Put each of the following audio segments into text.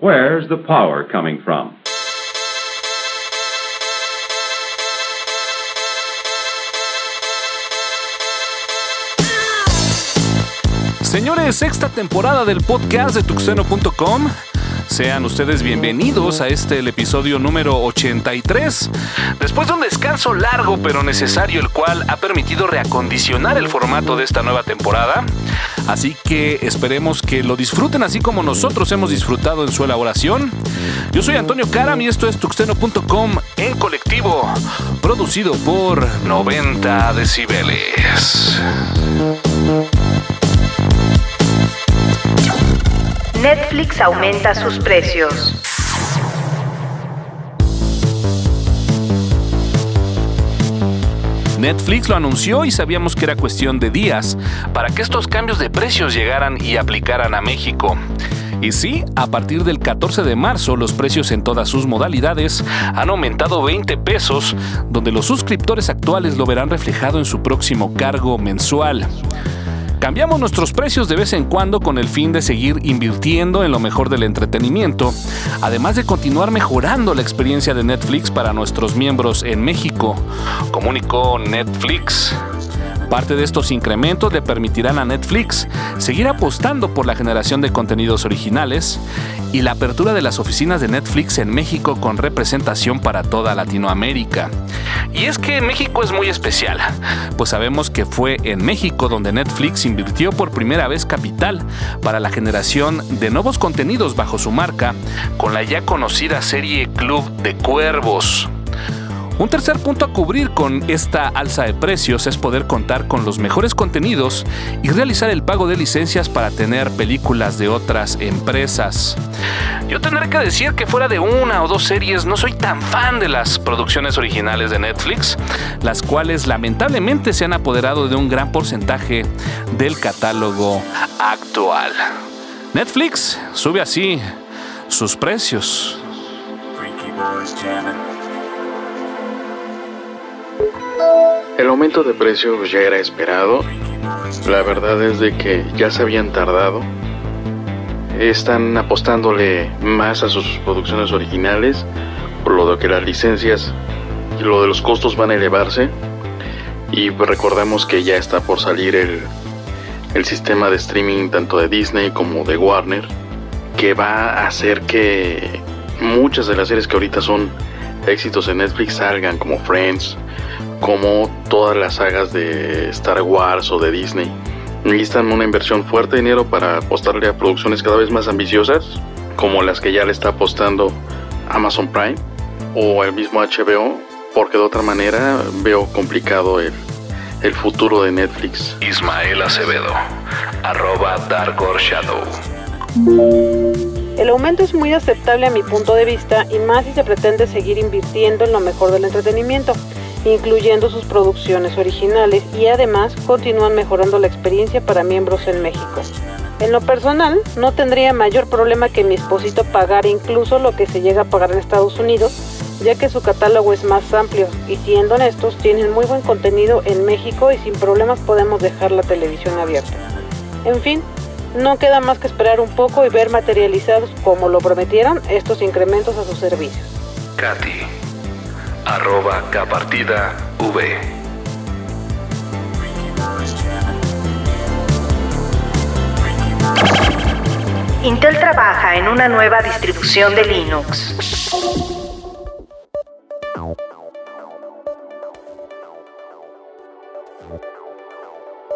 Where's the power coming from? Señores, sexta temporada del podcast de tuxeno.com. Sean ustedes bienvenidos a este el episodio número 83. Después de un descanso largo pero necesario, el cual ha permitido reacondicionar el formato de esta nueva temporada. Así que esperemos que lo disfruten así como nosotros hemos disfrutado en su elaboración. Yo soy Antonio Caram y esto es tuxteno.com en colectivo, producido por 90 decibeles. Netflix aumenta sus precios. Netflix lo anunció y sabíamos que era cuestión de días para que estos cambios de precios llegaran y aplicaran a México. Y sí, a partir del 14 de marzo los precios en todas sus modalidades han aumentado 20 pesos, donde los suscriptores actuales lo verán reflejado en su próximo cargo mensual. Cambiamos nuestros precios de vez en cuando con el fin de seguir invirtiendo en lo mejor del entretenimiento, además de continuar mejorando la experiencia de Netflix para nuestros miembros en México, comunicó Netflix. Parte de estos incrementos le permitirán a Netflix seguir apostando por la generación de contenidos originales y la apertura de las oficinas de Netflix en México con representación para toda Latinoamérica. Y es que México es muy especial, pues sabemos que fue en México donde Netflix invirtió por primera vez capital para la generación de nuevos contenidos bajo su marca con la ya conocida serie Club de Cuervos. Un tercer punto a cubrir con esta alza de precios es poder contar con los mejores contenidos y realizar el pago de licencias para tener películas de otras empresas. Yo tendré que decir que fuera de una o dos series no soy tan fan de las producciones originales de Netflix, las cuales lamentablemente se han apoderado de un gran porcentaje del catálogo actual. Netflix sube así sus precios. El aumento de precios ya era esperado. La verdad es de que ya se habían tardado. Están apostándole más a sus producciones originales, por lo de que las licencias y lo de los costos van a elevarse. Y recordemos que ya está por salir el, el sistema de streaming tanto de Disney como de Warner, que va a hacer que muchas de las series que ahorita son éxitos en Netflix salgan, como Friends, como todas las sagas de Star Wars o de Disney. Necesitan una inversión fuerte de dinero para apostarle a producciones cada vez más ambiciosas, como las que ya le está apostando Amazon Prime o el mismo HBO, porque de otra manera veo complicado el, el futuro de Netflix. Ismael Acevedo, arroba Dark Shadow. El aumento es muy aceptable a mi punto de vista y más si se pretende seguir invirtiendo en lo mejor del entretenimiento, incluyendo sus producciones originales y además continúan mejorando la experiencia para miembros en México. En lo personal, no tendría mayor problema que mi esposito pagara incluso lo que se llega a pagar en Estados Unidos, ya que su catálogo es más amplio y siendo honestos, tienen muy buen contenido en México y sin problemas podemos dejar la televisión abierta. En fin, no queda más que esperar un poco y ver materializados, como lo prometieron, estos incrementos a sus servicios. Katy, arroba Kpartida V. Intel trabaja en una nueva distribución de Linux.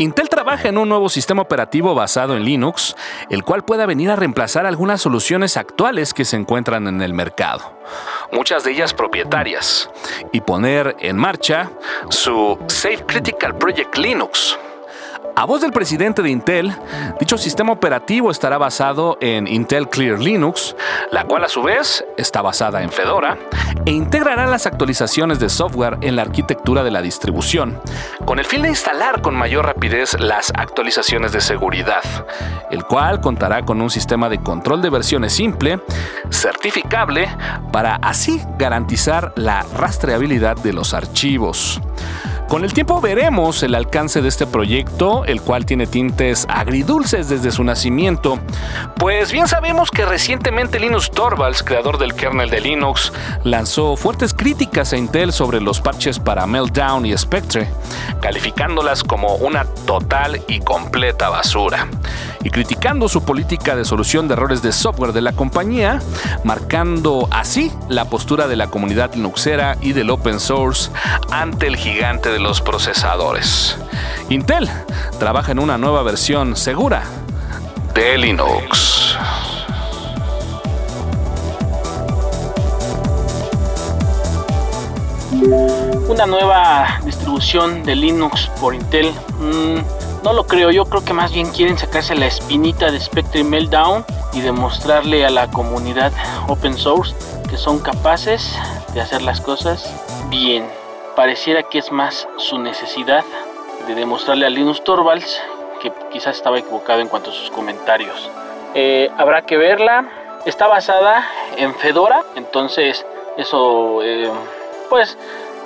Intel trabaja en un nuevo sistema operativo basado en Linux, el cual pueda venir a reemplazar algunas soluciones actuales que se encuentran en el mercado, muchas de ellas propietarias, y poner en marcha su Safe Critical Project Linux. A voz del presidente de Intel, dicho sistema operativo estará basado en Intel Clear Linux, la cual a su vez está basada en Fedora, e integrará las actualizaciones de software en la arquitectura de la distribución, con el fin de instalar con mayor rapidez las actualizaciones de seguridad, el cual contará con un sistema de control de versiones simple, certificable, para así garantizar la rastreabilidad de los archivos. Con el tiempo veremos el alcance de este proyecto, el cual tiene tintes agridulces desde su nacimiento, pues bien sabemos que recientemente Linus Torvalds, creador del kernel de Linux, lanzó fuertes críticas a Intel sobre los parches para Meltdown y Spectre, calificándolas como una total y completa basura, y criticando su política de solución de errores de software de la compañía, marcando así la postura de la comunidad linuxera y del open source ante el gigante de los procesadores. Intel trabaja en una nueva versión segura de Linux. Una nueva distribución de Linux por Intel. Mm, no lo creo, yo creo que más bien quieren sacarse la espinita de Spectre Meltdown y demostrarle a la comunidad open source que son capaces de hacer las cosas bien pareciera que es más su necesidad de demostrarle a Linus Torvalds que quizás estaba equivocado en cuanto a sus comentarios. Eh, habrá que verla. Está basada en Fedora, entonces eso eh, pues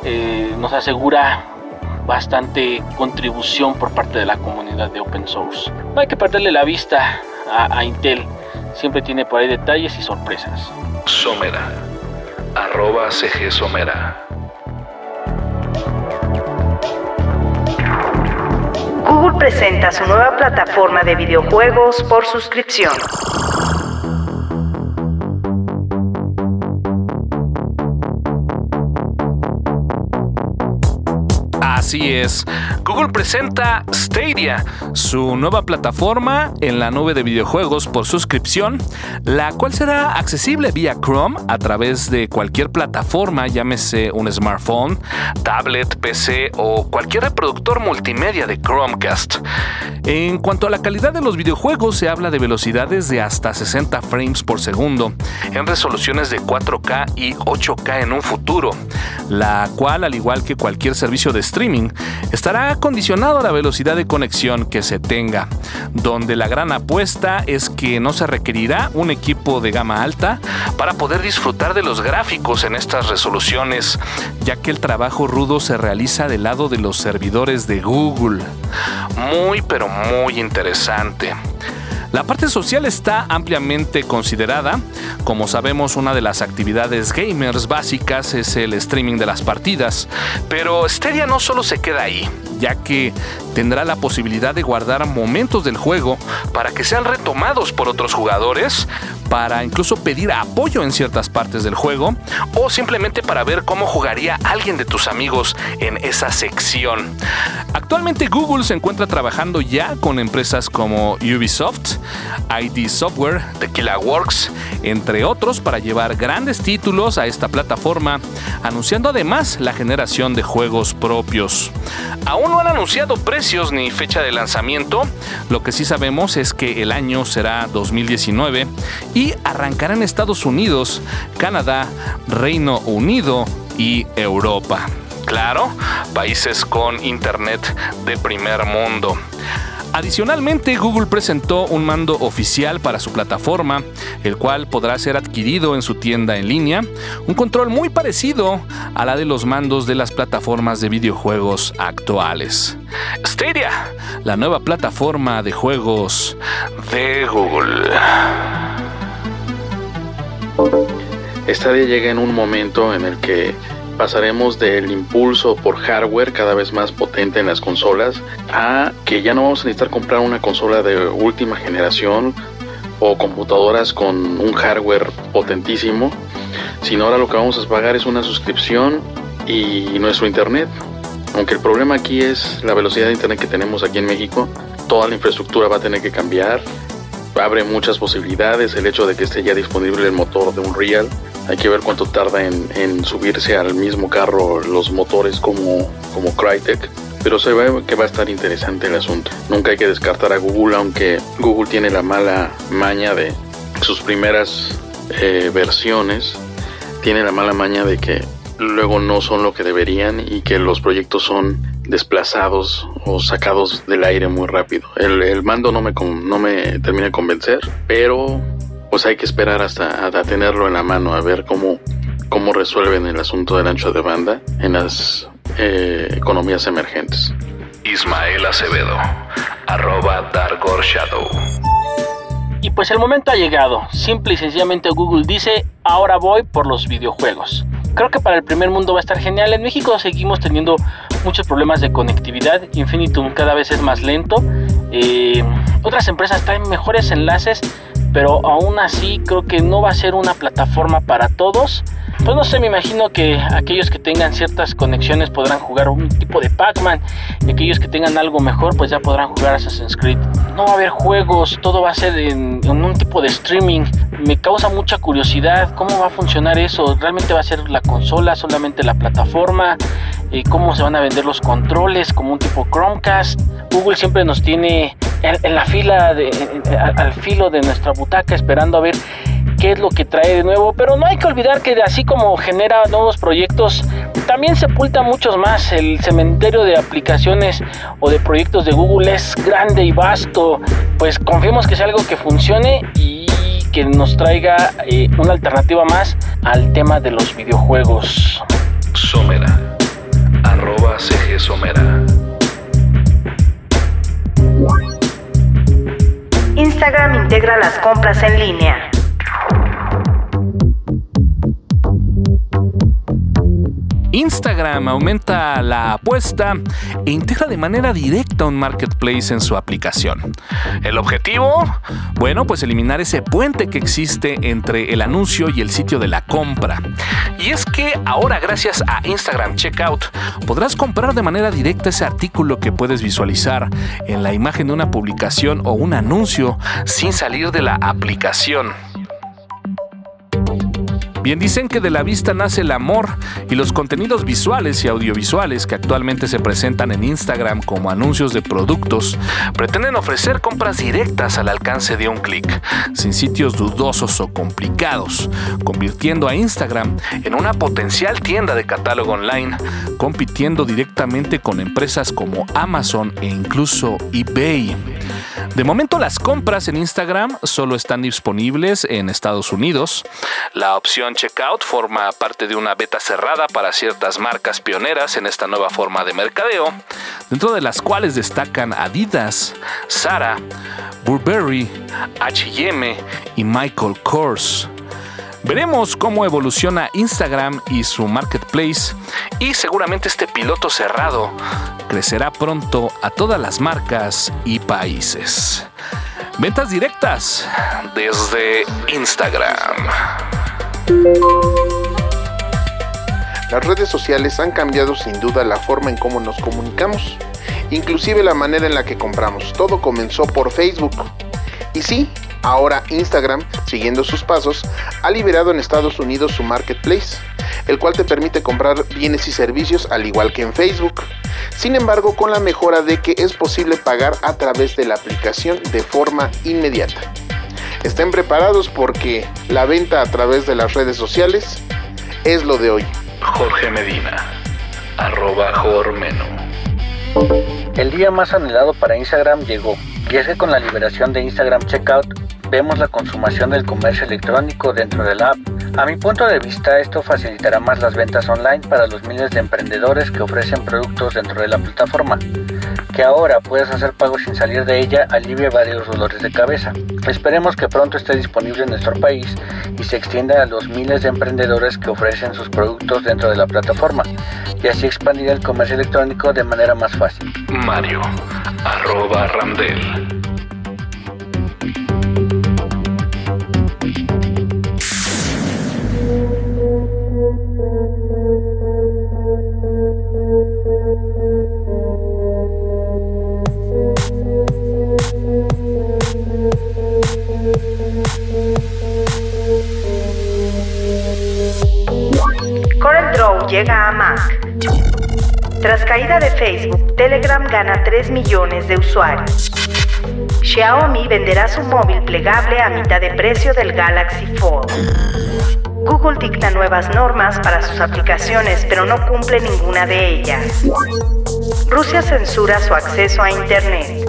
eh, nos asegura bastante contribución por parte de la comunidad de open source. No hay que perderle la vista a, a Intel, siempre tiene por ahí detalles y sorpresas. Somera, arroba CG Somera. Presenta su nueva plataforma de videojuegos por suscripción. Así es. Google presenta Stadia, su nueva plataforma en la nube de videojuegos por suscripción, la cual será accesible vía Chrome a través de cualquier plataforma, llámese un smartphone, tablet, PC o cualquier reproductor multimedia de Chromecast. En cuanto a la calidad de los videojuegos, se habla de velocidades de hasta 60 frames por segundo, en resoluciones de 4K y 8K en un futuro, la cual, al igual que cualquier servicio de streaming, estará condicionado a la velocidad de conexión que se tenga, donde la gran apuesta es que no se requerirá un equipo de gama alta para poder disfrutar de los gráficos en estas resoluciones, ya que el trabajo rudo se realiza del lado de los servidores de Google. Muy pero muy interesante. La parte social está ampliamente considerada. Como sabemos, una de las actividades gamers básicas es el streaming de las partidas. Pero Stadia no solo se queda ahí, ya que tendrá la posibilidad de guardar momentos del juego para que sean retomados por otros jugadores, para incluso pedir apoyo en ciertas partes del juego, o simplemente para ver cómo jugaría alguien de tus amigos en esa sección. Actualmente Google se encuentra trabajando ya con empresas como Ubisoft, ID Software, Tequila Works, entre otros, para llevar grandes títulos a esta plataforma, anunciando además la generación de juegos propios. Aún no han anunciado precios ni fecha de lanzamiento, lo que sí sabemos es que el año será 2019 y arrancará en Estados Unidos, Canadá, Reino Unido y Europa. Claro, países con internet de primer mundo. Adicionalmente, Google presentó un mando oficial para su plataforma, el cual podrá ser adquirido en su tienda en línea, un control muy parecido a la de los mandos de las plataformas de videojuegos actuales. Stadia, la nueva plataforma de juegos de Google. Stadia llega en un momento en el que pasaremos del impulso por hardware cada vez más potente en las consolas a que ya no vamos a necesitar comprar una consola de última generación o computadoras con un hardware potentísimo, sino ahora lo que vamos a pagar es una suscripción y nuestro internet. Aunque el problema aquí es la velocidad de internet que tenemos aquí en México, toda la infraestructura va a tener que cambiar, abre muchas posibilidades, el hecho de que esté ya disponible el motor de Unreal, hay que ver cuánto tarda en, subirse al mismo carro los motores como, como Crytek. Pero se ve que va a estar interesante el asunto. Nunca hay que descartar a Google, aunque Google tiene la mala maña de sus primeras eh, versiones. Tiene la mala maña de que luego no son lo que deberían y que los proyectos son desplazados o sacados del aire muy rápido. El, el mando no me, no me termina de convencer, pero pues hay que esperar hasta a tenerlo en la mano a ver cómo, cómo resuelven el asunto del ancho de banda en las eh, economías emergentes. Ismael Acevedo, arroba Darkor Shadow. Y pues el momento ha llegado. Simple y sencillamente Google dice, ahora voy por los videojuegos. Creo que para el primer mundo va a estar genial. En México seguimos teniendo muchos problemas de conectividad. Infinitum cada vez es más lento. Eh, otras empresas traen mejores enlaces, pero aún así creo que no va a ser una plataforma para todos. Pues no sé, me imagino que aquellos que tengan ciertas conexiones podrán jugar un tipo de Pac-Man y aquellos que tengan algo mejor pues ya podrán jugar Assassin's Creed. No va a haber juegos, todo va a ser en, un tipo de streaming. Me causa mucha curiosidad cómo va a funcionar eso. ¿Realmente va a ser la consola, solamente la plataforma? Eh, ¿Cómo se van a vender los controles como un tipo Chromecast? Google siempre nos tiene en, la fila, de, al filo de nuestra butaca esperando a ver qué es lo que trae de nuevo, pero no hay que olvidar que así como genera nuevos proyectos, también sepulta muchos más. El cementerio de aplicaciones o de proyectos de Google es grande y vasto, pues confiemos que sea algo que funcione y que nos traiga eh, una alternativa más al tema de los videojuegos. Somera, arroba CG Somera. Instagram integra las compras en línea. Instagram aumenta la apuesta e integra de manera directa un marketplace en su aplicación. ¿El objetivo? Bueno, pues eliminar ese puente que existe entre el anuncio y el sitio de la compra. Y es que ahora gracias a Instagram Checkout podrás comprar de manera directa ese artículo que puedes visualizar en la imagen de una publicación o un anuncio sin salir de la aplicación. Bien dicen que de la vista nace el amor y los contenidos visuales y audiovisuales que actualmente se presentan en Instagram como anuncios de productos pretenden ofrecer compras directas al alcance de un clic, sin sitios dudosos o complicados, convirtiendo a Instagram en una potencial tienda de catálogo online, compitiendo directamente con empresas como Amazon e incluso eBay. De momento las compras en Instagram solo están disponibles en Estados Unidos. La opción Checkout forma parte de una beta cerrada para ciertas marcas pioneras en esta nueva forma de mercadeo, dentro de las cuales destacan Adidas, Zara, Burberry, H&M y Michael Kors. Veremos cómo evoluciona Instagram y su marketplace y seguramente este piloto cerrado crecerá pronto a todas las marcas y países. Ventas directas desde Instagram. Las redes sociales han cambiado sin duda la forma en cómo nos comunicamos, inclusive la manera en la que compramos. Todo comenzó por Facebook. Y sí, ahora Instagram, siguiendo sus pasos, ha liberado en Estados Unidos su marketplace, el cual te permite comprar bienes y servicios al igual que en Facebook. Sin embargo, con la mejora de que es posible pagar a través de la aplicación de forma inmediata. Estén preparados porque la venta a través de las redes sociales es lo de hoy. Jorge Medina, arroba Jormeno. El día más anhelado para Instagram llegó, y es que con la liberación de Instagram Checkout vemos la consumación del comercio electrónico dentro de la app. A mi punto de vista, esto facilitará más las ventas online para los miles de emprendedores que ofrecen productos dentro de la plataforma. Que ahora puedas hacer pagos sin salir de ella alivia varios dolores de cabeza. Esperemos que pronto esté disponible en nuestro país y se extienda a los miles de emprendedores que ofrecen sus productos dentro de la plataforma y así expandir el comercio electrónico de manera más fácil. Mario, arroba Ramdel. 3 millones de usuarios. Xiaomi venderá su móvil plegable a mitad de precio del Galaxy Fold. Google dicta nuevas normas para sus aplicaciones, pero no cumple ninguna de ellas. Rusia censura su acceso a Internet.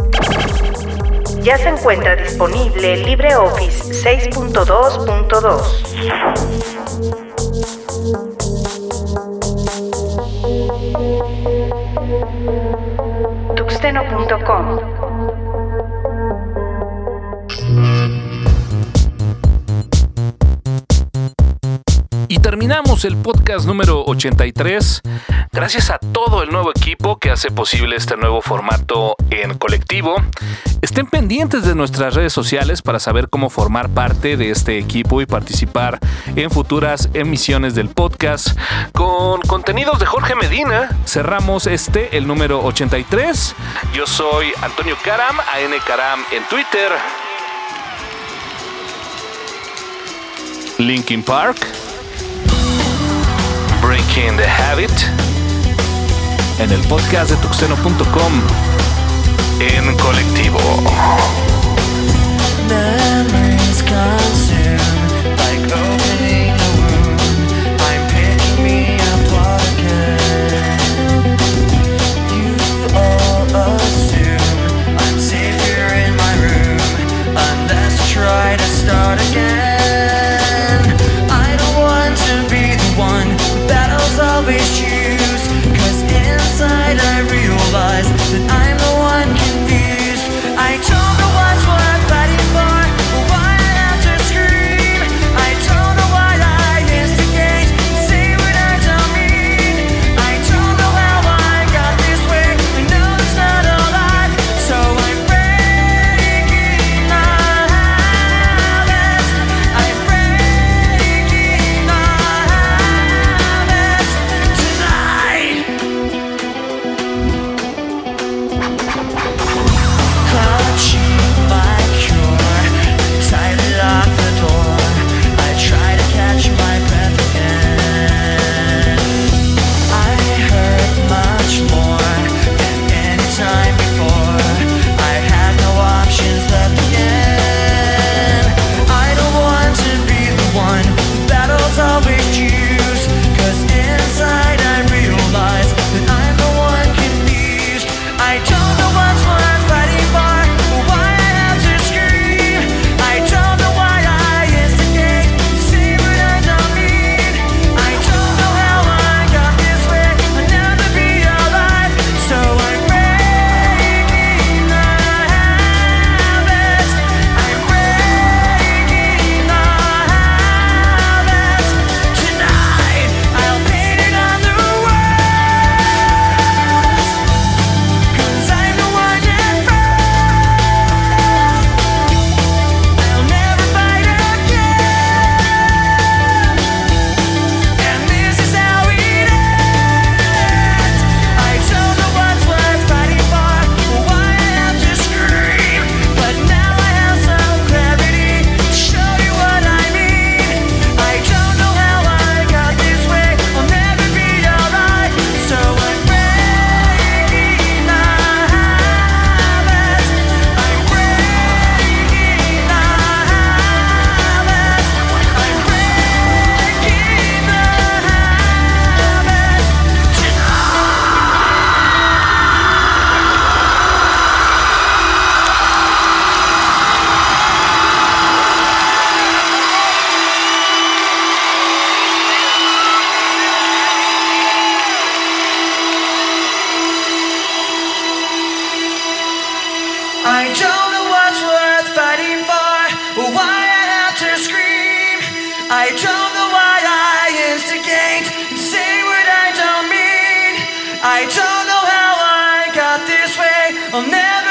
Ya se encuentra disponible LibreOffice 6.2.2. www.radiocultura.com terminamos el podcast número 83. Gracias a todo el nuevo equipo que hace posible este nuevo formato en colectivo. Estén pendientes de nuestras redes sociales para saber cómo formar parte de este equipo y participar en futuras emisiones del podcast. Con contenidos de Jorge Medina, cerramos este, el número 83. Yo soy Antonio Caram, AN Caram en Twitter. Linkin Park. Breaking the Habit. En el podcast de tuxeno.com en colectivo. I don't know how I got this way. I'll never.